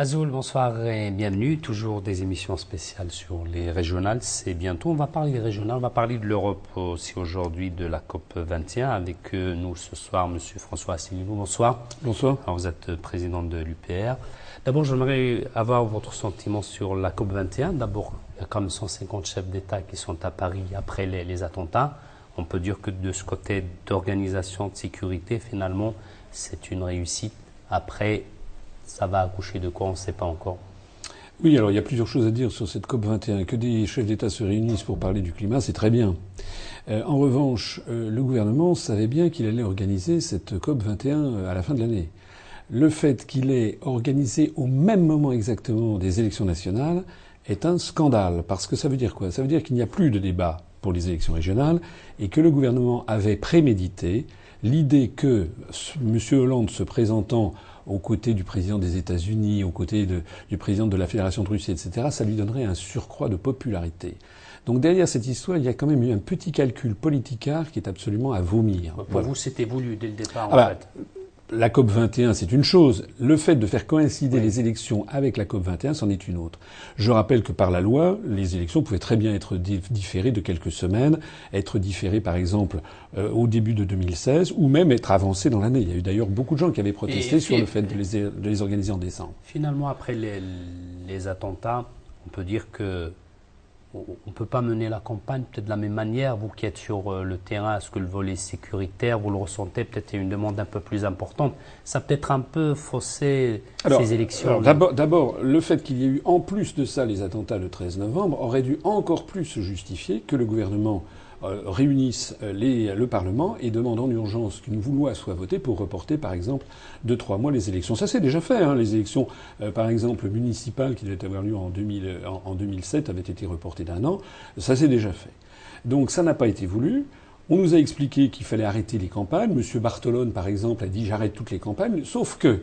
Azul, bonsoir et bienvenue. Toujours des émissions spéciales sur les régionales. C'est bientôt. On va parler des régionales. On va parler de l'Europe aussi aujourd'hui, de la COP 21. Avec nous ce soir, Monsieur François Asselineau. Bonsoir. Bonsoir. Alors, vous êtes président de l'UPR. D'abord, j'aimerais avoir votre sentiment sur la COP 21. D'abord, il y a quand même 150 chefs d'État qui sont à Paris après les, les attentats. On peut dire que de ce côté d'organisation de sécurité, finalement, c'est une réussite. Après, ça va accoucher de quoi On ne sait pas encore. Oui, alors il y a plusieurs choses à dire sur cette COP 21. Que des chefs d'État se réunissent pour parler du climat, c'est très bien. Euh, en revanche, euh, le gouvernement savait bien qu'il allait organiser cette COP 21 euh, à la fin de l'année. Le fait qu'il ait organisé au même moment exactement des élections nationales est un scandale. Parce que ça veut dire quoi? Ça veut dire qu'il n'y a plus de débat pour les élections régionales et que le gouvernement avait prémédité l'idée que M. Hollande se présentant aux côtés du président des États-Unis, aux côtés du président de la Fédération de Russie, etc., ça lui donnerait un surcroît de popularité. Donc derrière cette histoire, il y a quand même eu un petit calcul politicard qui est absolument à vomir. Pour voilà. vous, c'était voulu dès le départ, ah en bah, fait la COP 21, c'est une chose. Le fait de faire coïncider oui. les élections avec la COP 21, c'en est une autre. Je rappelle que par la loi, les élections pouvaient très bien être différées de quelques semaines, être différées par exemple euh, au début de 2016, ou même être avancées dans l'année. Il y a eu d'ailleurs beaucoup de gens qui avaient protesté et, sur et, le fait de les, de les, organiser en décembre. Finalement, après les, les attentats, on peut dire que on ne peut pas mener la campagne peut-être de la même manière. Vous qui êtes sur euh, le terrain, est-ce que le volet sécuritaire, vous le ressentez peut-être une demande un peu plus importante Ça peut-être un peu faussé alors, ces élections. D'abord, le fait qu'il y ait eu en plus de ça les attentats le 13 novembre aurait dû encore plus se justifier que le gouvernement réunissent les, le Parlement et demandent en urgence qu'une loi soit votée pour reporter, par exemple, de trois mois les élections. Ça s'est déjà fait. Hein. Les élections, euh, par exemple, municipales qui devaient avoir lieu en, 2000, en, en 2007 avaient été reportées d'un an. Ça s'est déjà fait. Donc ça n'a pas été voulu. On nous a expliqué qu'il fallait arrêter les campagnes. Monsieur Bartolone, par exemple, a dit j'arrête toutes les campagnes. Sauf que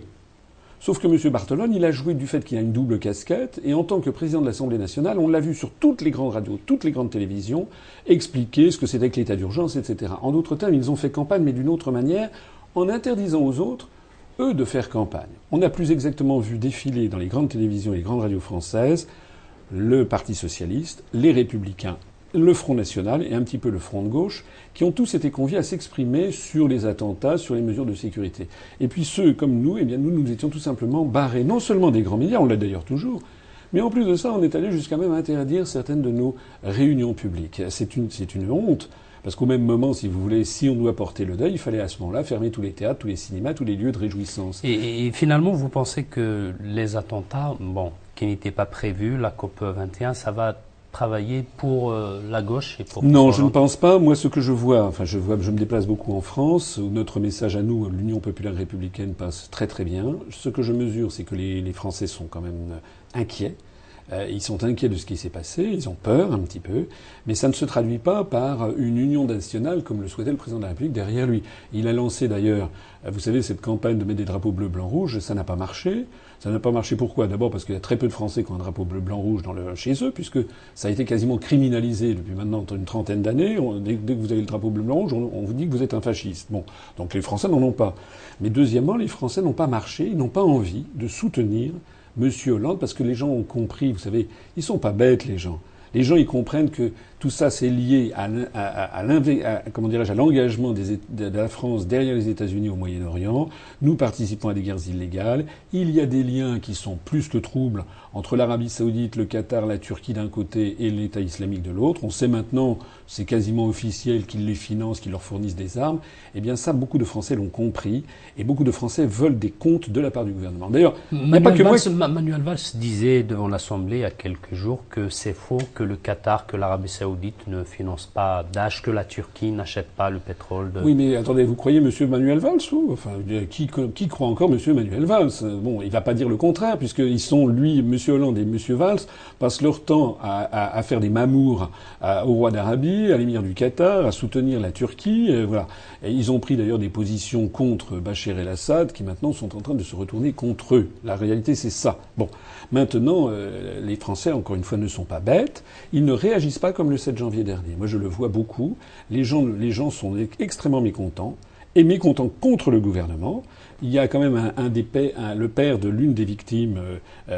Sauf que M. Bartolone, il a joué du fait qu'il a une double casquette, et en tant que président de l'Assemblée nationale, on l'a vu sur toutes les grandes radios, toutes les grandes télévisions, expliquer ce que c'était que l'état d'urgence, etc. En d'autres termes, ils ont fait campagne, mais d'une autre manière, en interdisant aux autres, eux, de faire campagne. On a plus exactement vu défiler dans les grandes télévisions et les grandes radios françaises le Parti socialiste, les républicains le Front National et un petit peu le Front de gauche, qui ont tous été conviés à s'exprimer sur les attentats, sur les mesures de sécurité. Et puis ceux comme nous, eh bien nous, nous étions tout simplement barrés, non seulement des grands médias, on l'a d'ailleurs toujours, mais en plus de ça, on est allé jusqu'à même interdire certaines de nos réunions publiques. C'est une, c'est une honte. Parce qu'au même moment, si vous voulez, si on doit porter le deuil, il fallait à ce moment-là fermer tous les théâtres, tous les cinémas, tous les lieux de réjouissance. Et, et finalement, vous pensez que les attentats, bon, qui n'étaient pas prévus, la COP 21, ça va travailler pour euh, la gauche et pour Non, je ne pense pas. Moi, ce que je vois, enfin, je vois, je me déplace beaucoup en France, où notre message à nous, l'Union populaire républicaine, passe très très bien. Ce que je mesure, c'est que les, les, Français sont quand même inquiets. Euh, ils sont inquiets de ce qui s'est passé, ils ont peur un petit peu, mais ça ne se traduit pas par une union nationale comme le souhaitait le président de la République derrière lui. Il a lancé d'ailleurs, vous savez, cette campagne de mettre des drapeaux bleu, blanc, rouge, ça n'a pas marché. Ça n'a pas marché pourquoi? D'abord parce qu'il y a très peu de Français qui ont un drapeau bleu, blanc, rouge dans le, chez eux, puisque ça a été quasiment criminalisé depuis maintenant une trentaine d'années. Dès, dès, que vous avez le drapeau bleu, blanc, rouge, on, on, vous dit que vous êtes un fasciste. Bon, donc les Français n'en ont pas. Mais deuxièmement, les Français n'ont pas marché, ils n'ont pas envie de soutenir M. Hollande parce que les gens ont compris, vous savez, ils sont pas bêtes les gens. Les gens, ils comprennent que tout ça, c'est lié à, à, à, à comment dirais-je, à l'engagement de la France derrière les États-Unis au Moyen-Orient. Nous participons à des guerres illégales. Il y a des liens qui sont plus que troubles entre l'Arabie Saoudite, le Qatar, la Turquie d'un côté et l'État islamique de l'autre. On sait maintenant, c'est quasiment officiel, qu'ils les financent, qu'ils leur fournissent des armes. Eh bien, ça, beaucoup de Français l'ont compris et beaucoup de Français veulent des comptes de la part du gouvernement. D'ailleurs, Manuel, pas que Valls, moi... Manuel Valls disait devant l'Assemblée il y a quelques jours que c'est faux que le Qatar, que l'Arabie Saoudite Saoudite ne finance pas Daesh, que la Turquie n'achète pas le pétrole. De... Oui, mais attendez, vous croyez M. Manuel Valls ou? Enfin, qui, croit encore M. Manuel Valls? Bon, il va pas dire le contraire, puisqu'ils sont, lui, M. Hollande et M. Valls, passent leur temps à, faire des mamours au roi d'Arabie, à l'émir du Qatar, à soutenir la Turquie. Voilà. Ils ont pris d'ailleurs des positions contre Bachar el-Assad, qui maintenant sont en train de se retourner contre eux. La réalité, c'est ça. Bon, maintenant, euh, les Français, encore une fois, ne sont pas bêtes. Ils ne réagissent pas comme le 7 janvier dernier. Moi, je le vois beaucoup. Les gens, les gens sont extrêmement mécontents. est mécontent contre le gouvernement. Il y a quand même un, des le père de l'une des victimes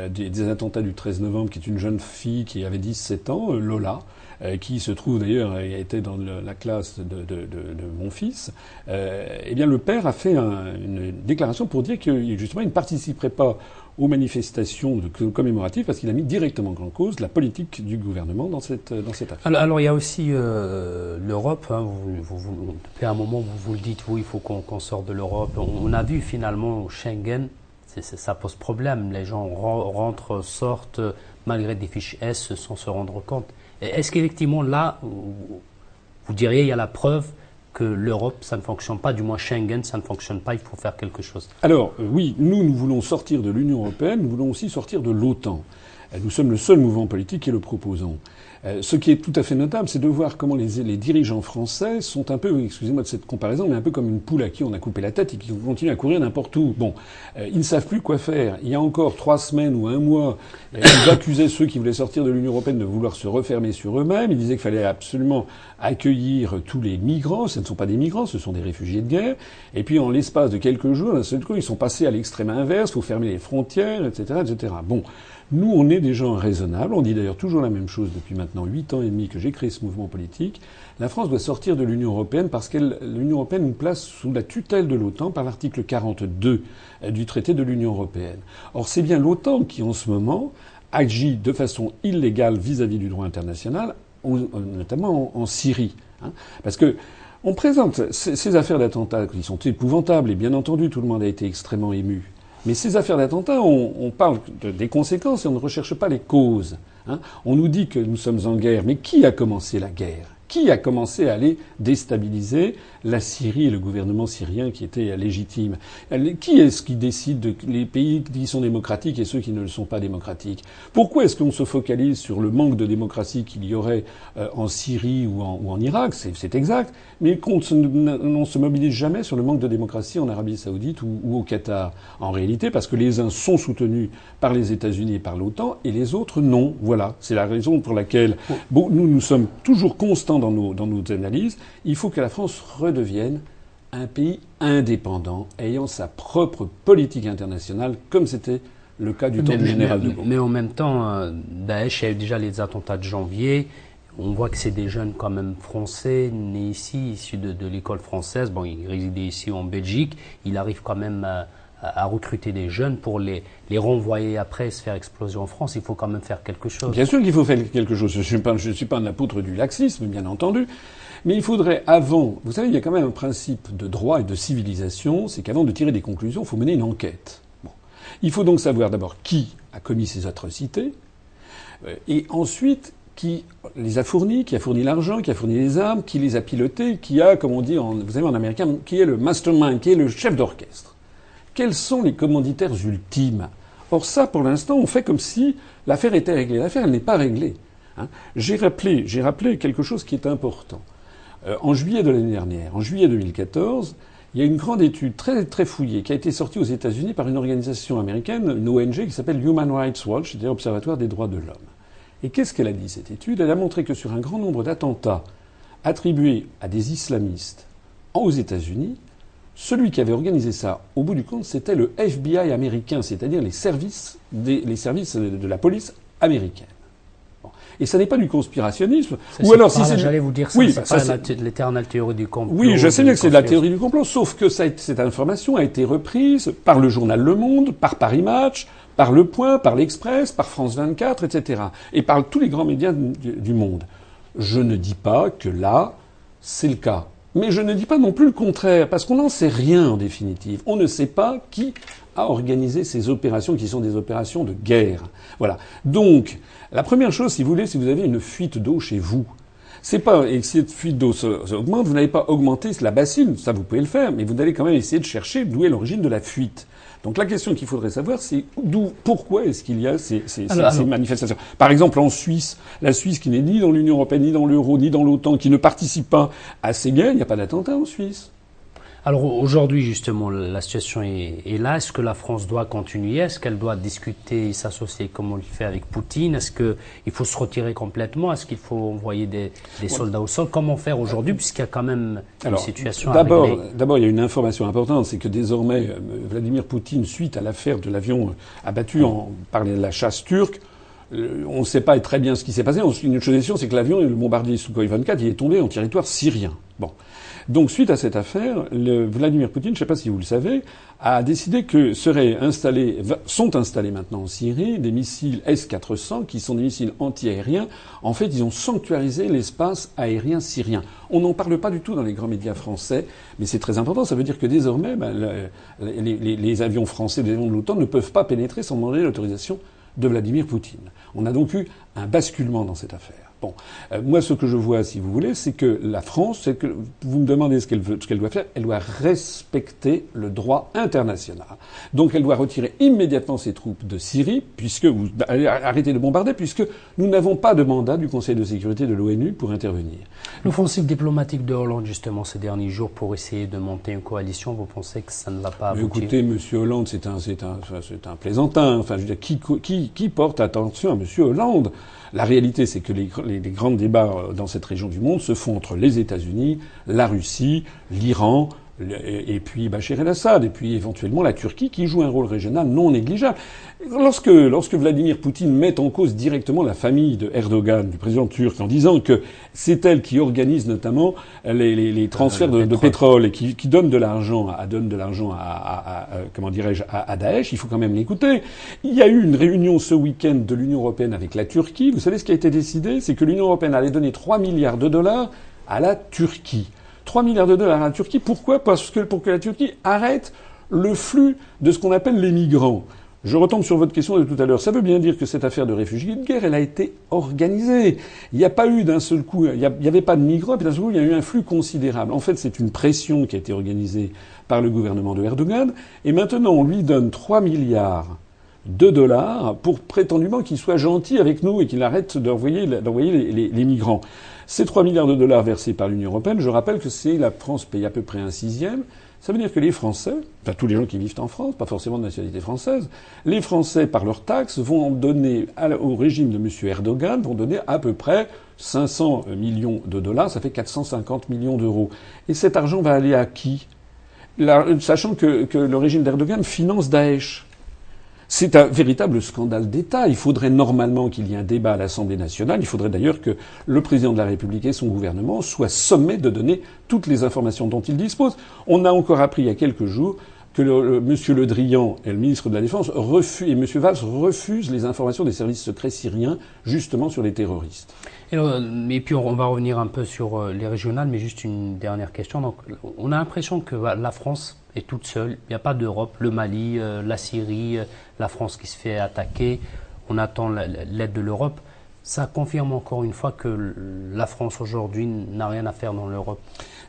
des, attentats du 13 novembre, qui est une jeune fille qui avait 17 ans, Lola, euh, qui se trouve d'ailleurs, a été dans la classe de, de, de, mon fils, euh, eh bien le père a fait un, une déclaration pour dire que justement il ne participerait pas aux manifestations commémoratives parce qu'il a mis directement en cause la politique du gouvernement dans cette, dans cette affaire. Alors, il y a aussi euh, l'Europe. Hein, depuis un moment, vous vous le dites, oui, il faut qu'on sorte de l'Europe. On, a vu finalement Schengen, ça pose problème. Les gens rentrent, sortent malgré des fiches S sans se rendre compte. Est-ce qu'effectivement là, vous diriez il y a la preuve que l'Europe, ça ne fonctionne pas, du moins Schengen, ça ne fonctionne pas, il faut faire quelque chose Alors euh, oui, nous, nous voulons sortir de l'Union européenne, nous voulons aussi sortir de l'OTAN. Nous sommes le seul mouvement politique qui le proposons. Euh, ce qui est tout à fait notable, c'est de voir comment les, les, dirigeants français sont un peu, excusez-moi de cette comparaison, mais un peu comme une poule à qui on a coupé la tête et qui continue à courir n'importe où. Bon, euh, ils ne savent plus quoi faire. Il y a encore trois semaines ou un mois, euh, ils accusaient ceux qui voulaient sortir de l'Union européenne de vouloir se refermer sur eux-mêmes. Ils disaient qu'il fallait absolument accueillir tous les migrants. Ce ne sont pas des migrants, ce sont des réfugiés de guerre. Et puis, en l'espace de quelques jours, d'un seul coup, ils sont passés à l'extrême inverse. Il faut fermer les frontières, etc., etc. Bon. Nous, on est des gens raisonnables. On dit d'ailleurs toujours la même chose depuis maintenant huit ans et demi que j'ai créé ce mouvement politique. La France doit sortir de l'Union européenne parce que l'Union européenne nous place sous la tutelle de l'OTAN par l'article 42 du traité de l'Union européenne. Or, c'est bien l'OTAN qui, en ce moment, agit de façon illégale vis-à-vis du droit international, notamment en, Syrie. Hein. parce que on présente ces affaires d'attentats qui sont épouvantables et bien entendu tout le monde a été extrêmement ému. Mais ces affaires d'attentats, on, parle des conséquences et on ne recherche pas les causes. Hein. On nous dit que nous sommes en guerre, mais qui a commencé la guerre? Qui a commencé à aller déstabiliser la Syrie et le gouvernement syrien qui était légitime? Qui est-ce qui décide de les pays qui sont démocratiques et ceux qui ne le sont pas démocratiques? Pourquoi est-ce qu'on se focalise sur le manque de démocratie qu'il y aurait euh, en Syrie ou en, Irak? C'est exact, mais qu'on ne se mobilise jamais sur le manque de démocratie en Arabie saoudite ou, ou au Qatar. En réalité, parce que les uns sont soutenus par les États-Unis et par l'OTAN et les autres non. Voilà, c'est la raison pour laquelle bon, nous nous sommes toujours constants dans nos, dans nos analyses, il faut que la France redevienne un pays indépendant, ayant sa propre politique internationale, comme c'était le cas du temps du général de Gaulle. Mais en même temps, euh, Daesh, il a eu déjà les attentats de janvier. On voit que c'est des jeunes quand même français, nés ici, issus de, de l'école française. Bon, ils résidaient ici en Belgique. Il arrive quand même à, à, recruter des jeunes pour les, les renvoyer après se faire exploser en France. Il faut quand même faire quelque chose. Bien sûr qu'il faut faire quelque chose. Je ne suis, pas, je suis pas un apôtre du laxisme, bien entendu. Mais il faudrait, avant, vous savez, il y a quand même un principe de droit et de civilisation, c'est qu'avant de tirer des conclusions, il faut mener une enquête. Bon. Il faut donc savoir d'abord qui a commis ces atrocités, euh, et ensuite qui les a fournis, qui a fourni l'argent, qui a fourni les armes, qui les a pilotés, qui a, comme on dit en, vous savez en américain, qui est le mastermind, qui est le chef d'orchestre quels sont les commanditaires ultimes? Or ça, pour l'instant, on fait comme si l'affaire était réglée. L'affaire, elle n'est pas réglée. Hein. J'ai rappelé, j'ai rappelé quelque chose qui est important. Euh, en juillet de l'année dernière, en juillet 2014, il y a une grande étude très très fouillée qui a été sortie aux États-Unis par une organisation américaine, une ONG qui s'appelle Human Rights Watch, c'est-à-dire Observatoire des droits de l'homme. Et qu'est-ce qu'elle a dit cette étude? Elle a montré que sur un grand nombre d'attentats attribués à des islamistes aux États-Unis, celui qui avait organisé ça, au bout du compte, c'était le FBI américain, c'est-à-dire les services, les services de la police américaine. Et ça n'est pas du conspirationnisme. Ou alors, si c'est. J'allais vous dire ça, oui, c'est l'éternelle théorie du complot. Oui, je sais bien que c'est de la théorie du complot, sauf que cette information a été reprise par le journal Le Monde, par Paris Match, par Le Point, par l'Express, par France 24, etc. Et par tous les grands médias du monde. Je ne dis pas que là, c'est le cas. Mais je ne dis pas non plus le contraire, parce qu'on n'en sait rien en définitive. On ne sait pas qui a organisé ces opérations qui sont des opérations de guerre. Voilà. Donc, la première chose, si vous voulez, si vous avez une fuite d'eau chez vous, c'est pas, et si cette fuite d'eau augmente, vous n'allez pas augmenter la bassine, ça vous pouvez le faire, mais vous allez quand même essayer de chercher d'où est l'origine de la fuite. Donc la question qu'il faudrait savoir, c'est d'où, pourquoi est-ce qu'il y a ces, ces, ces, manifestations? Par exemple, en Suisse, la Suisse qui n'est ni dans l'Union européenne, ni dans l'euro, ni dans l'OTAN, qui ne participe pas à ces guerres, il n'y a pas d'attentat en Suisse. Alors aujourd'hui, justement, la situation est, là. Est-ce que la France doit continuer? Est-ce qu'elle doit discuter et s'associer comme on le fait avec Poutine? Est-ce qu'il faut se retirer complètement? Est-ce qu'il faut envoyer des, soldats au sol? Comment faire aujourd'hui, puisqu'il y a quand même une situation d'abord, D'abord, il y a une information importante, c'est que désormais, euh, Vladimir Poutine, suite à l'affaire de l'avion abattu en, par la chasse turque, euh, on ne sait pas très bien ce qui s'est passé. Une chose est sûre, c'est que l'avion, le bombardier Sukhoi 24, il est tombé en territoire syrien. Bon. Donc, suite à cette affaire, Vladimir Poutine, je ne sais pas si vous le savez, a décidé que seraient installés, sont installés maintenant en Syrie des missiles S-400 qui sont des missiles anti-aériens. En fait, ils ont sanctuarisé l'espace aérien syrien. On n'en parle pas du tout dans les grands médias français, mais c'est très important. Ça veut dire que désormais, ben, les, les, avions français, les avions de l'OTAN ne peuvent pas pénétrer sans demander l'autorisation de Vladimir Poutine. On a donc eu un basculement dans cette affaire. Bon, euh, moi, ce que je vois, si vous voulez, c'est que la France, c'est que vous me demandez ce qu'elle ce qu'elle doit faire, elle doit respecter le droit international. Donc, elle doit retirer immédiatement ses troupes de Syrie, puisque vous arrêtez de bombarder, puisque nous n'avons pas de mandat du Conseil de sécurité de l'ONU pour intervenir. L'offensive diplomatique de Hollande, justement, ces derniers jours, pour essayer de monter une coalition, vous pensez que ça ne va pas aboutir? Écoutez, Monsieur Hollande, c'est un, c'est un, c'est un plaisantin. Enfin, je veux dire, qui, qui, qui porte attention à Monsieur Hollande? La réalité, c'est que les, grands débats euh, dans cette région du monde se font entre les États-Unis, la Russie, l'Iran, et puis Bachar el-Assad, et puis éventuellement la Turquie, qui joue un rôle régional non négligeable. Lorsque, lorsque Vladimir Poutine met en cause directement la famille de Erdogan, du président turc, en disant que c'est elle qui organise notamment les, les, les transferts de, de, pétrole et qui, qui donne de l'argent, à, donne de l'argent à, à, à, comment dirais-je, à, Daesh, il faut quand même l'écouter. Il y a eu une réunion ce week-end de l'Union européenne avec la Turquie. Vous savez ce qui a été décidé, c'est que l'Union européenne allait donner 3 milliards de dollars à la Turquie. 3 milliards de dollars à la Turquie. Pourquoi? Parce que pour que la Turquie arrête le flux de ce qu'on appelle les migrants. Je retombe sur votre question de tout à l'heure. Ça veut bien dire que cette affaire de réfugiés de guerre, elle a été organisée. Il n'y a pas eu d'un seul coup, il n'y avait pas de migrants, puis d'un seul coup, il y a eu un flux considérable. En fait, c'est une pression qui a été organisée par le gouvernement de Erdogan. Et maintenant, on lui donne 3 milliards de dollars pour prétendument qu'il soit gentil avec nous et qu'il arrête d'envoyer, les, les migrants. Ces 3 milliards de dollars versés par l'Union européenne, je rappelle que c'est la France paye à peu près un sixième. Ça veut dire que les Français, enfin tous les gens qui vivent en France, pas forcément de nationalité française, les Français, par leurs taxes, vont donner au régime de M. Erdogan, vont donner à peu près 500 millions de dollars, ça fait 450 millions d'euros. Et cet argent va aller à qui? Sachant que, que le régime d'Erdogan finance Daesh. C'est un véritable scandale d'État. Il faudrait normalement qu'il y ait un débat à l'Assemblée nationale. Il faudrait d'ailleurs que le président de la République et son gouvernement soient sommés de donner toutes les informations dont ils disposent. On a encore appris il y a quelques jours le, M. Le Drian et le ministre de la Défense refusent, et. Valls refusent les informations des services secrets syriens justement sur les terroristes. Et, euh, puis on va revenir un peu sur euh, les régionales, mais juste une dernière question. Donc, on a l'impression que la France est toute seule. Il n'y a pas d'Europe. Le Mali, euh, la Syrie, la France qui se fait attaquer. On attend l'aide de l'Europe. Ça confirme encore une fois que la France aujourd'hui n'a rien à faire dans l'Europe.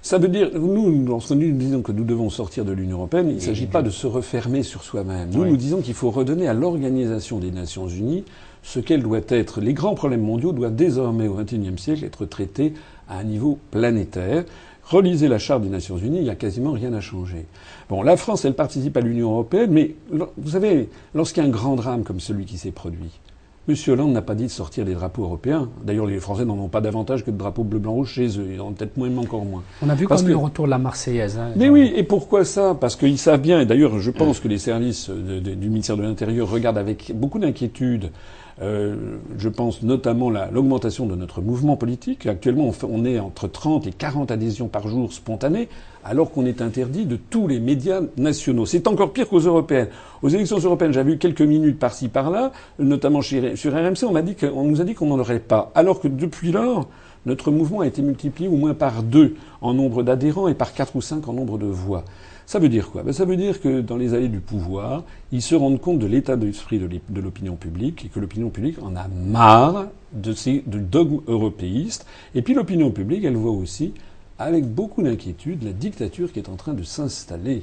Ça veut dire, nous, lorsque nous disons que nous devons sortir de l'Union européenne, il ne s'agit pas de se refermer sur soi-même. Nous, nous disons qu'il faut redonner à l'Organisation des Nations Unies ce qu'elle doit être. Les grands problèmes mondiaux doivent désormais, au XXIe siècle, être traités à un niveau planétaire. Relisez la Charte des Nations Unies, il n'y a quasiment rien à changer. Bon, la France, elle participe à l'Union européenne, mais vous savez, lorsqu'il y a un grand drame comme celui qui s'est produit, M. Hollande n'a pas dit de sortir les drapeaux européens. D'ailleurs, les Français n'en ont pas davantage que de drapeaux bleu, blanc, rouge chez eux. Ils en ont peut-être moins, encore moins. On a vu quand même le retour de la Marseillaise. Hein, mais oui, et pourquoi ça? Parce qu'ils savent bien, et d'ailleurs, je pense que les services du ministère de l'Intérieur regardent avec beaucoup d'inquiétude euh, je pense notamment l'augmentation de notre mouvement politique. Actuellement, on, est entre 30 et 40 adhésions par jour spontanées, alors qu'on est interdit de tous les médias nationaux. C'est encore pire qu'aux européennes. Aux élections européennes, j'avais vu quelques minutes par-ci par-là, notamment sur RMC, on, m'a dit qu'on nous a dit qu'on n'en aurait pas. Alors que depuis lors, notre mouvement a été multiplié au moins par deux en nombre d'adhérents et par quatre ou cinq en nombre de voix. Ça veut dire quoi? Ben, Ça veut dire que dans les allées du pouvoir, ils se rendent compte de l'état d'esprit de l'opinion publique et que l'opinion publique en a marre de ces dogmes européistes. Et puis l'opinion publique, elle voit aussi, avec beaucoup d'inquiétude, la dictature qui est en train de s'installer.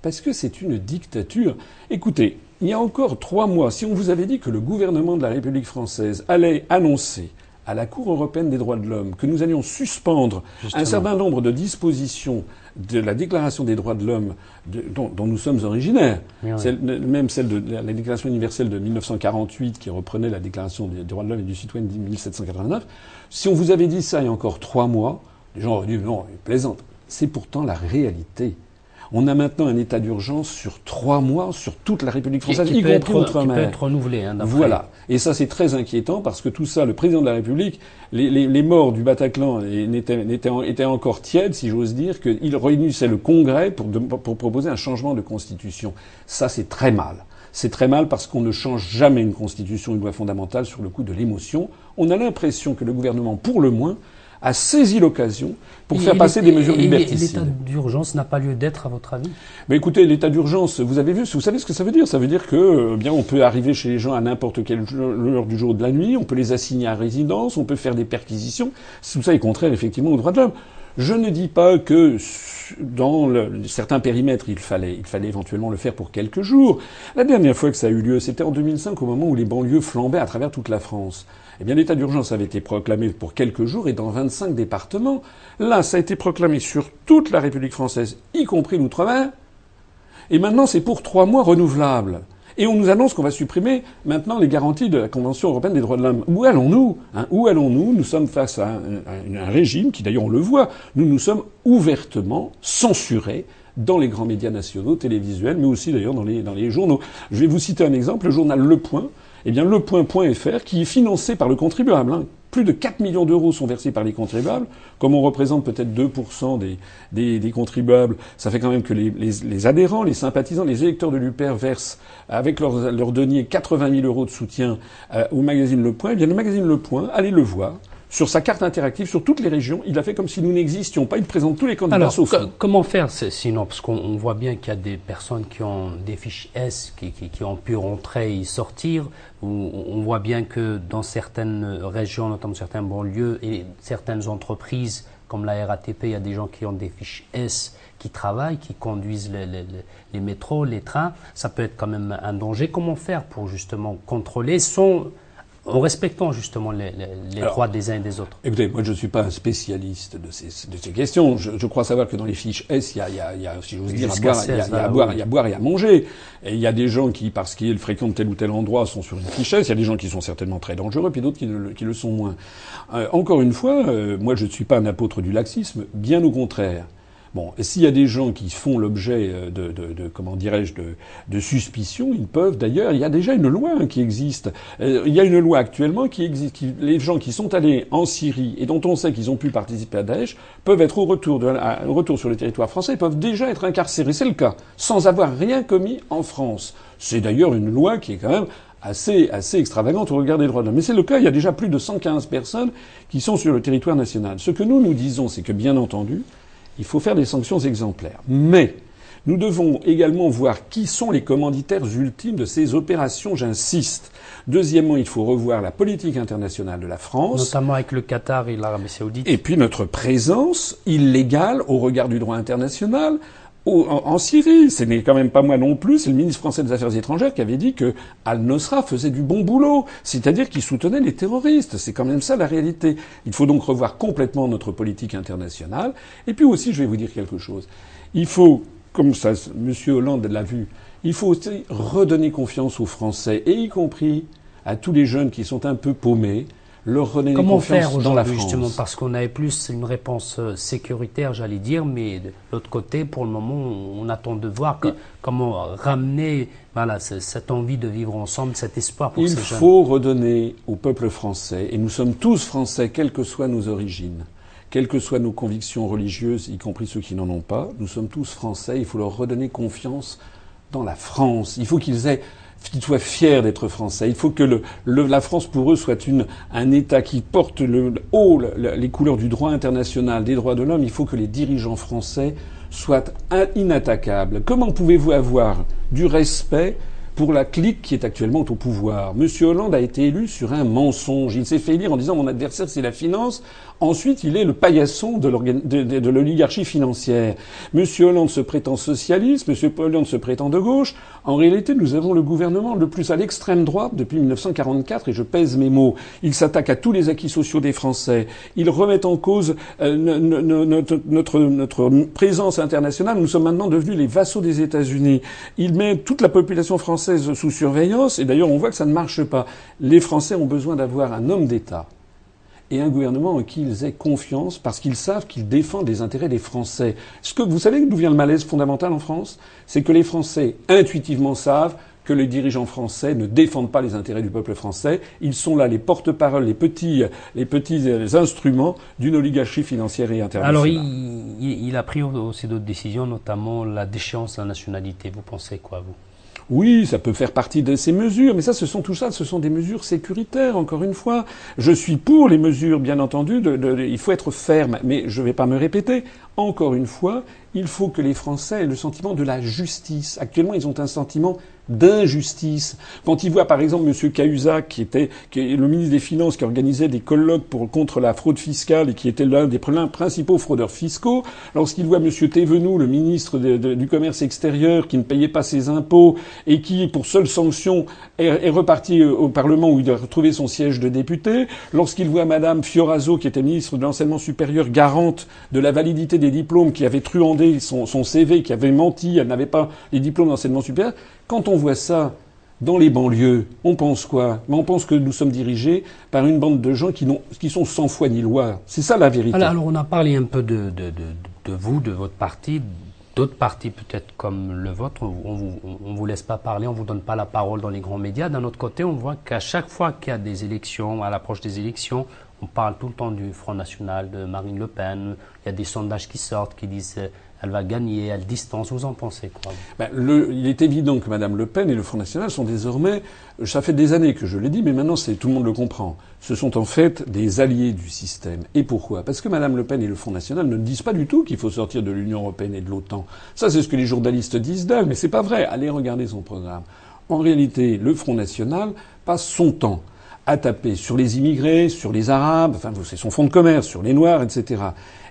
Parce que c'est une dictature. Écoutez, il y a encore trois mois, si on vous avait dit que le gouvernement de la République française allait annoncer à la Cour européenne des droits de l'homme que nous allions suspendre un certain nombre de dispositions de la Déclaration des droits de l'homme dont, nous sommes originaires, même celle de la Déclaration universelle de 1948 qui reprenait la Déclaration des droits de l'homme et du citoyen de 1789, si on vous avait dit ça il y a encore trois mois, les gens auraient dit non, plaisante. C'est pourtant la réalité. On a maintenant un état d'urgence sur trois mois sur toute la République française, y compris outre-mer. Qui peut être renouvelé. Hein, voilà. Et ça, c'est très inquiétant parce que tout ça, le président de la République, les, les, les morts du Bataclan étaient, encore tièdes, si j'ose dire, qu'il réunissait le Congrès pour, pour proposer un changement de constitution. Ça, c'est très mal. C'est très mal parce qu'on ne change jamais une constitution, une loi fondamentale sur le coup de l'émotion. On a l'impression que le gouvernement, pour le moins, a saisi l'occasion pour faire passer des mesures liberticides. L'état d'urgence n'a pas lieu d'être, à votre avis? Mais écoutez, l'état d'urgence, vous avez vu, vous savez ce que ça veut dire? Ça veut dire que, eh bien, on peut arriver chez les gens à n'importe quelle heure du jour ou de la nuit, on peut les assigner à résidence, on peut faire des perquisitions. Tout ça est contraire, effectivement, aux droits de l'homme. Je ne dis pas que dans certains périmètres, il fallait, il fallait éventuellement le faire pour quelques jours. La dernière fois que ça a eu lieu, c'était en 2005, au moment où les banlieues flambaient à travers toute la France. Eh bien, l'état d'urgence avait été proclamé pour quelques jours et dans 25 départements. Là, ça a été proclamé sur toute la République française, y compris l'outre-mer. Et maintenant, c'est pour trois mois renouvelables. Et on nous annonce qu'on va supprimer maintenant les garanties de la Convention européenne des droits de l'homme. Où allons-nous hein? Où allons-nous? Nous sommes face à un, régime qui, d'ailleurs, on le voit, nous nous sommes ouvertement censurés dans les grands médias nationaux, télévisuels, mais aussi d'ailleurs dans les journaux. Je vais vous citer un exemple, le journal Le Point, eh bien, le point.fr, qui est financé par le contribuable. Hein. Plus de 4 millions d'euros sont versés par les contribuables. Comme on représente peut-être 2% des, des, contribuables, ça fait quand même que les, les, adhérents, les sympathisants, les électeurs de l'UPER versent avec leurs, leurs deniers 80 000 euros de soutien euh, au magazine Le Point. Eh bien, le magazine Le Point, allez le voir, sur sa carte interactive, sur toutes les régions, il a fait comme si nous n'existions pas. Il présente tous les candidats Alors, sauf comment faire sinon Parce qu'on voit bien qu'il y a des personnes qui ont des fiches S, qui, qui, ont pu rentrer et sortir. On voit bien que dans certaines régions, notamment certains banlieues et certaines entreprises, comme la RATP, il y a des gens qui ont des fiches S qui travaillent, qui conduisent les, les, les métros, les trains. Ça peut être quand même un danger. Comment faire pour justement contrôler son en respectant justement les, droits des uns et des autres. Écoutez, moi je ne suis pas un spécialiste de ces, de ces questions. Je, crois savoir que dans les fiches S, il y a, il y a, il y a si j'ose dire, à boire, il y a, à boire, il y a boire et à manger. Et il y a des gens qui, parce qu'ils fréquentent tel ou tel endroit, sont sur une fiche S. Il y a des gens qui sont certainement très dangereux, puis d'autres qui, qui, le sont moins. Euh, encore une fois, euh, moi je ne suis pas un apôtre du laxisme, bien au contraire. Bon, s'il y a des gens qui font l'objet euh, de, de, de, comment dirais-je, de, de suspicions, ils peuvent d'ailleurs. Il y a déjà une loi hein, qui existe. Euh, il y a une loi actuellement qui existe. Les gens qui sont allés en Syrie et dont on sait qu'ils ont pu participer à Daesh peuvent être au retour, retour sur le territoire français, peuvent déjà être incarcérés. C'est le cas, sans avoir rien commis en France. C'est d'ailleurs une loi qui est quand même assez, assez extravagante au regard des droits de l'homme. Mais c'est le cas, il y a déjà plus de 115 personnes qui sont sur le territoire national. Ce que nous nous disons, c'est que bien entendu, il faut faire des sanctions exemplaires. Mais nous devons également voir qui sont les commanditaires ultimes de ces opérations, j'insiste. Deuxièmement, il faut revoir la politique internationale de la France. Notamment avec le Qatar et l'Arabie saoudite. Et puis notre présence illégale au regard du droit international en, Syrie. Ce n'est quand même pas moi non plus, c'est le ministre français des Affaires étrangères qui avait dit que Al-Nosra faisait du bon boulot, c'est-à-dire qu'il soutenait les terroristes. C'est quand même ça la réalité. Il faut donc revoir complètement notre politique internationale. Et puis aussi, je vais vous dire quelque chose. Il faut, comme ça, M. Hollande l'a vu, il faut aussi redonner confiance aux Français, et y compris à tous les jeunes qui sont un peu paumés, leur redonner Comment confiance faire dans la France. justement parce qu'on avait plus une réponse euh, sécuritaire, j'allais dire, mais de l'autre côté, pour le moment, on attend de voir comment ramener voilà, cette envie de vivre ensemble, cet espoir pour Il ces jeunes. Il faut redonner au peuple français, et nous sommes tous français, quelles que soient nos origines, quelles que soient nos convictions religieuses, y compris ceux qui n'en ont pas, nous sommes tous français, il faut leur redonner confiance dans la France. Il faut qu'ils aient qu'ils soient fiers d'être français. Il faut que la France, pour eux, soit une, un État qui porte le, haut les couleurs du droit international, des droits de l'homme. Il faut que les dirigeants français soient inattaquables. Comment pouvez-vous avoir du respect pour la clique qui est actuellement au pouvoir? Monsieur Hollande a été élu sur un mensonge. Il s'est fait élire en disant mon adversaire c'est la finance, Ensuite, il est le paillasson de l'oligarchie financière. Monsieur Hollande se prétend socialiste, Monsieur Hollande se prétend de gauche. En réalité, nous avons le gouvernement le plus à l'extrême droite depuis 1944, et je pèse mes mots. Il s'attaque à tous les acquis sociaux des Français. Il remet en cause euh, notre, présence internationale. Nous sommes maintenant devenus les vassaux des États-Unis. Il met toute la population française sous surveillance, et d'ailleurs, on voit que ça ne marche pas. Les Français ont besoin d'avoir un homme d'État et un gouvernement en qui ils aient confiance parce qu'ils savent qu'ils défendent les intérêts des Français. Ce que vous savez d'où vient le malaise fondamental en France? C'est que les Français intuitivement savent que les dirigeants français ne défendent pas les intérêts du peuple français. Ils sont là les porte-paroles, les petits, les petits instruments d'une oligarchie financière et internationale. Alors, il, il a pris aussi d'autres décisions, notamment la déchéance de la nationalité. Vous pensez quoi, vous? Oui, ça peut faire partie de ces mesures, mais ça, ce sont tout ça, ce sont des mesures sécuritaires. Encore une fois, je suis pour les mesures, bien entendu. il faut être ferme, mais je ne vais pas me répéter. Encore une fois, il faut que les Français aient le sentiment de la justice. Actuellement, ils ont un sentiment d'injustice. Quand ils voient par exemple M. Cahuzac, qui était le ministre des Finances, qui organisait des colloques pour, contre la fraude fiscale et qui était l'un des principaux fraudeurs fiscaux, lorsqu'ils voient M. Thévenoud, le ministre du Commerce extérieur, qui ne payait pas ses impôts et qui, pour seule sanction, est, reparti au Parlement où il a retrouvé son siège de député, lorsqu'ils voient Mme Fioraso, qui était ministre de l'enseignement supérieur, garante de la validité des diplômes, qui avait truandé son, CV, qui avait menti, elle n'avait pas les diplômes d'enseignement supérieur, quand on voit ça dans les banlieues, on pense quoi? On pense que nous sommes dirigés par une bande de gens qui, sont sans foi ni loi. C'est ça la vérité. Alors, on a parlé un peu de, vous, de votre parti, d'autres partis peut-être comme le vôtre. On vous, on vous laisse pas parler, on vous donne pas la parole dans les grands médias. D'un autre côté, on voit qu'à chaque fois qu'il y a des élections, à l'approche des élections, on parle tout le temps du Front National, de Marine Le Pen. Il y a des sondages qui sortent qui disent elle va gagner, elle distance. Vous en pensez quoi ben, le, Il est évident que Mme Le Pen et le Front National sont désormais, ça fait des années que je l'ai dit, mais maintenant c'est tout le monde le comprend. Ce sont en fait des alliés du système. Et pourquoi? Parce que Mme Le Pen et le Front National ne disent pas du tout qu'il faut sortir de l'Union européenne et de l'OTAN. Ça, c'est ce que les journalistes disent d'elle, mais c'est pas vrai. Allez regarder son programme. En réalité, le Front National passe son temps à taper sur les immigrés, sur les Arabes, enfin c'est son fonds de commerce, sur les Noirs, etc.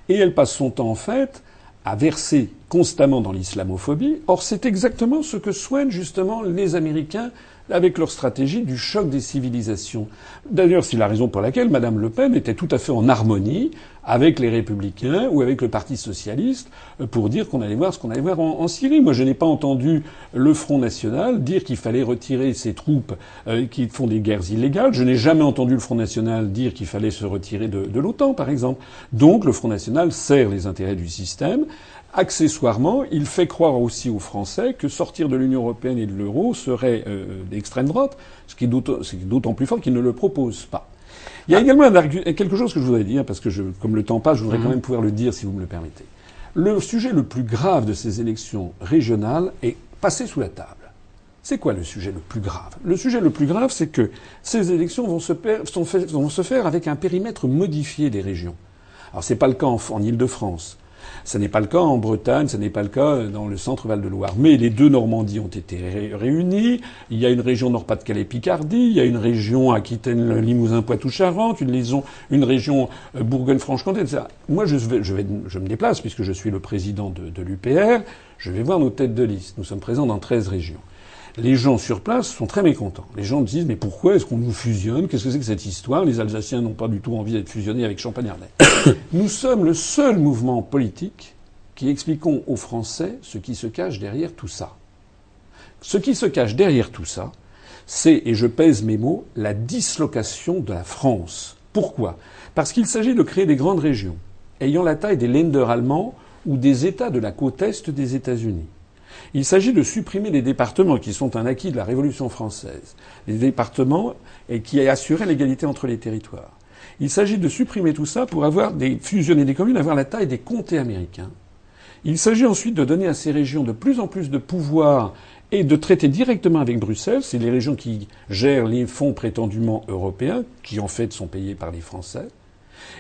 Et elle passe son temps en fait à verser constamment dans l'islamophobie. Or, c'est exactement ce que soignent justement les Américains avec leur stratégie du choc des civilisations. D'ailleurs, c'est la raison pour laquelle Madame Le Pen était tout à fait en harmonie avec les Républicains ou avec le Parti socialiste euh, pour dire qu'on allait voir ce qu'on allait voir en, Syrie. Moi, je n'ai pas entendu le Front national dire qu'il fallait retirer ses troupes euh, qui font des guerres illégales. Je n'ai jamais entendu le Front national dire qu'il fallait se retirer de, de l'OTAN, par exemple. Donc, le Front national sert les intérêts du système. Accessoirement, il fait croire aussi aux Français que sortir de l'Union européenne et de l'euro serait euh, d'extrême droite, ce qui est d'autant plus fort qu'il ne le propose pas. Il y a également quelque chose que je voudrais dire, parce que je, comme le temps passe, je voudrais quand mhm. même pouvoir le dire si vous me le permettez. Le sujet le plus grave de ces élections régionales est passé sous la table. C'est quoi le sujet le plus grave? Le sujet le plus grave, c'est que ces élections vont se, vont se, faire avec un périmètre modifié des régions. Alors c'est pas le cas en, en Ile-de-France. Ce n'est pas le cas en Bretagne, ce n'est pas le cas dans le centre Val-de-Loire. Mais les deux Normandies ont été réunies. Il y a une région Nord-Pas-de-Calais-Picardie, il y a une région Aquitaine-Limousin-Poitou-Charentes, une, une, région euh, Bourgogne-Franche-Comté, etc. Moi, je, vais, je, vais, je, me déplace, puisque je suis le président de, de l'UPR, je vais voir nos têtes de liste. Nous sommes présents dans 13 régions les gens sur place sont très mécontents. Les gens disent mais pourquoi est-ce qu'on nous fusionne? Qu'est-ce que c'est que cette histoire? Les Alsaciens n'ont pas du tout envie d'être fusionnés avec Champagne-Ardenne. nous sommes le seul mouvement politique qui expliquons aux Français ce qui se cache derrière tout ça. Ce qui se cache derrière tout ça, c'est, et je pèse mes mots, la dislocation de la France. Pourquoi? Parce qu'il s'agit de créer des grandes régions ayant la taille des Länder allemands ou des États de la côte est des États-Unis. Il s'agit de supprimer les départements qui sont un acquis de la Révolution française, les départements qui assuraient l'égalité entre les territoires. Il s'agit de supprimer tout ça pour avoir des fusionner des communes, avoir la taille des comtés américains. Il s'agit ensuite de donner à ces régions de plus en plus de pouvoir et de traiter directement avec Bruxelles. C'est les régions qui gèrent les fonds prétendument européens, qui en fait sont payés par les Français.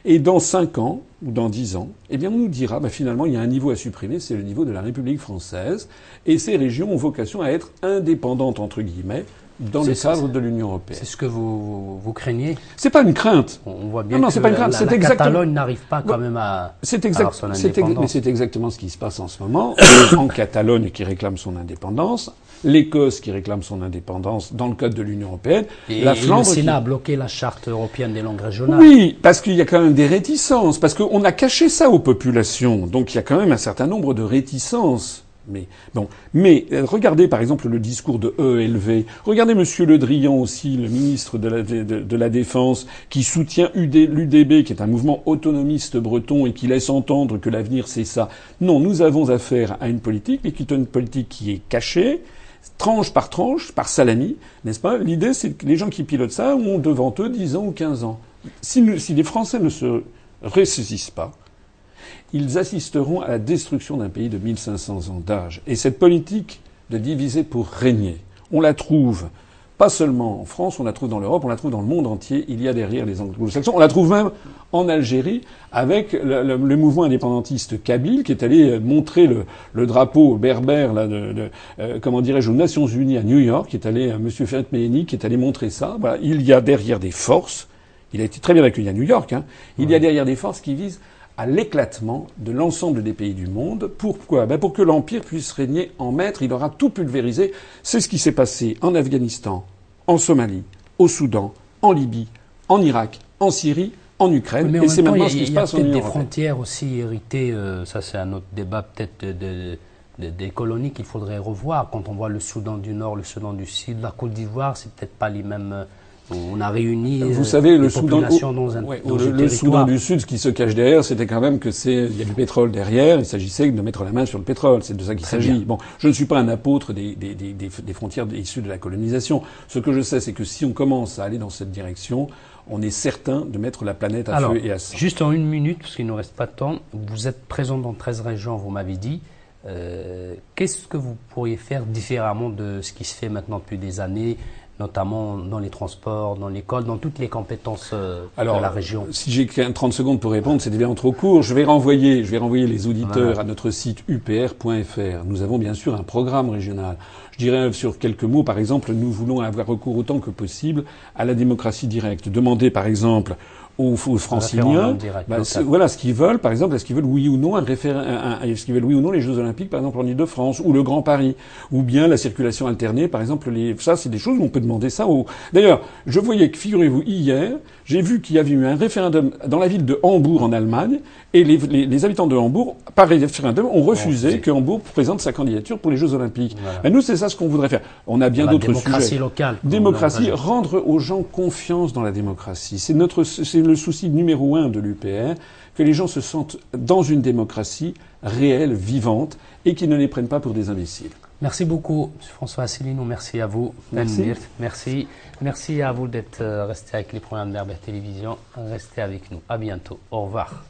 Et dans cinq ans ou dans dix ans, eh bien, on nous dira, bah, finalement, il y a un niveau à supprimer, c'est le niveau de la République française, et ces régions ont vocation à être indépendantes entre guillemets dans le cadre de l'Union européenne. C'est ce que vous, vous craignez? C'est pas une crainte. On voit bien non, que pas une crainte. La, la Catalogne n'arrive pas quand même à, c'est exact, son indépendance. mais c'est exactement ce qui se passe en ce moment. en Catalogne qui réclame son indépendance, l'Écosse qui réclame son indépendance dans le cadre de l'Union européenne, et, la Flandre. le Sénat a bloqué la charte européenne des langues régionales. Oui, parce qu'il y a quand même des réticences, parce qu'on a caché ça aux populations. Donc il y a quand même un certain nombre de réticences. Mais bon, mais euh, regardez par exemple le discours de ELV. Regardez Monsieur Le Drian aussi, le ministre de la, de, de la Défense, qui soutient l'UDB, qui est un mouvement autonomiste breton et qui laisse entendre que l'avenir c'est ça. Non, nous avons affaire à une politique, mais qui est une politique qui est cachée, tranche par tranche, par salami, n'est-ce pas? L'idée, c'est que les gens qui pilotent ça ont devant eux 10 ans ou 15 ans. Si, si les Français ne se ressaisissent pas, ils assisteront à la destruction d'un pays de 1500 ans d'âge. Et cette politique de diviser pour régner, on la trouve pas seulement en France, on la trouve dans l'Europe, on la trouve dans le monde entier. Il y a derrière les anglo-saxons. On la trouve même en Algérie avec le, le, le mouvement indépendantiste kabyle qui est allé montrer le, le drapeau berbère, là, de, de euh, comment dirais-je, aux Nations Unies à New York, qui est allé, à Ferit Meheni, qui est allé montrer ça. Voilà. Il y a derrière des forces. Il a été très bien accueilli à New York. Hein. Il y a derrière des forces qui visent à l'éclatement de l'ensemble des pays du monde. Pourquoi? Ben Pour que l'Empire puisse régner en maître, il aura tout pulvérisé. C'est ce qui s'est passé en Afghanistan, en Somalie, au Soudan, en Libye, en Irak, en Syrie, en Ukraine. Mais et c'est maintenant ce qui se passe en Union Il y a peut-être des frontières aussi héritées, euh, ça c'est un autre débat peut-être de, de, de, des colonies qu'il faudrait revoir. Quand on voit le Soudan du Nord, le Soudan du Sud, la Côte d'Ivoire, c'est peut-être pas les mêmes... On a réuni Vous euh, savez, le Soudan, dans un, ouais, dans le, Soudan du Sud, ce qui se cache derrière, c'était quand même que c'est il y a du pétrole derrière. Il s'agissait de mettre la main sur le pétrole. C'est de ça qu'il s'agit. Bon, je ne suis pas un apôtre des, des, des, des, des frontières issues de la colonisation. Ce que je sais, c'est que si on commence à aller dans cette direction, on est certain de mettre la planète à Alors, feu et à sang. juste en une minute, parce qu'il ne nous reste pas de temps, vous êtes présent dans 13 régions, vous m'avez dit. Euh, Qu'est-ce que vous pourriez faire différemment de ce qui se fait maintenant depuis des années, notamment dans les transports, dans l'école, dans toutes les compétences euh, Alors, de la région si j'ai 30 secondes pour répondre, c'est évidemment trop court. Je vais renvoyer, je vais renvoyer les auditeurs Voilà. à notre site upr.fr. Nous avons bien sûr un programme régional. Je dirais sur quelques mots, par exemple, nous voulons avoir recours autant que possible à la démocratie directe. Demander, par exemple, aux, aux franciliens, direct, bah, voilà ce qu'ils veulent. Par exemple, est-ce qu'ils veulent oui ou non un référendum, est-ce qu'ils veulent oui ou non les Jeux Olympiques, par exemple en Ile-de-France, ou le Grand Paris, ou bien la circulation alternée, par exemple. Les, ça, c'est des choses où on peut demander ça. Aux... D'ailleurs, je voyais que, figurez-vous, hier, j'ai vu qu'il y avait eu un référendum dans la ville de Hambourg en Allemagne, et les, les- les habitants de Hambourg, par référendum, ont refusé que Hambourg présente sa candidature pour les Jeux Olympiques. Voilà. Ben, nous, c'est ça ce qu'on voudrait faire. On a bien d'autres démocratie sujets. locale. Démocratie, rendre aux gens confiance dans la démocratie. C'est notre, c'est le souci numéro un de l'UPR, que les gens se sentent dans une démocratie réelle, vivante, et qu'ils ne les prennent pas pour des imbéciles. Merci beaucoup, M. François Asselineau. Merci à vous. Merci. Merci. Merci à vous d'être euh, resté avec les programmes d'Herbert Télévision. Restez avec nous. À bientôt. Au revoir.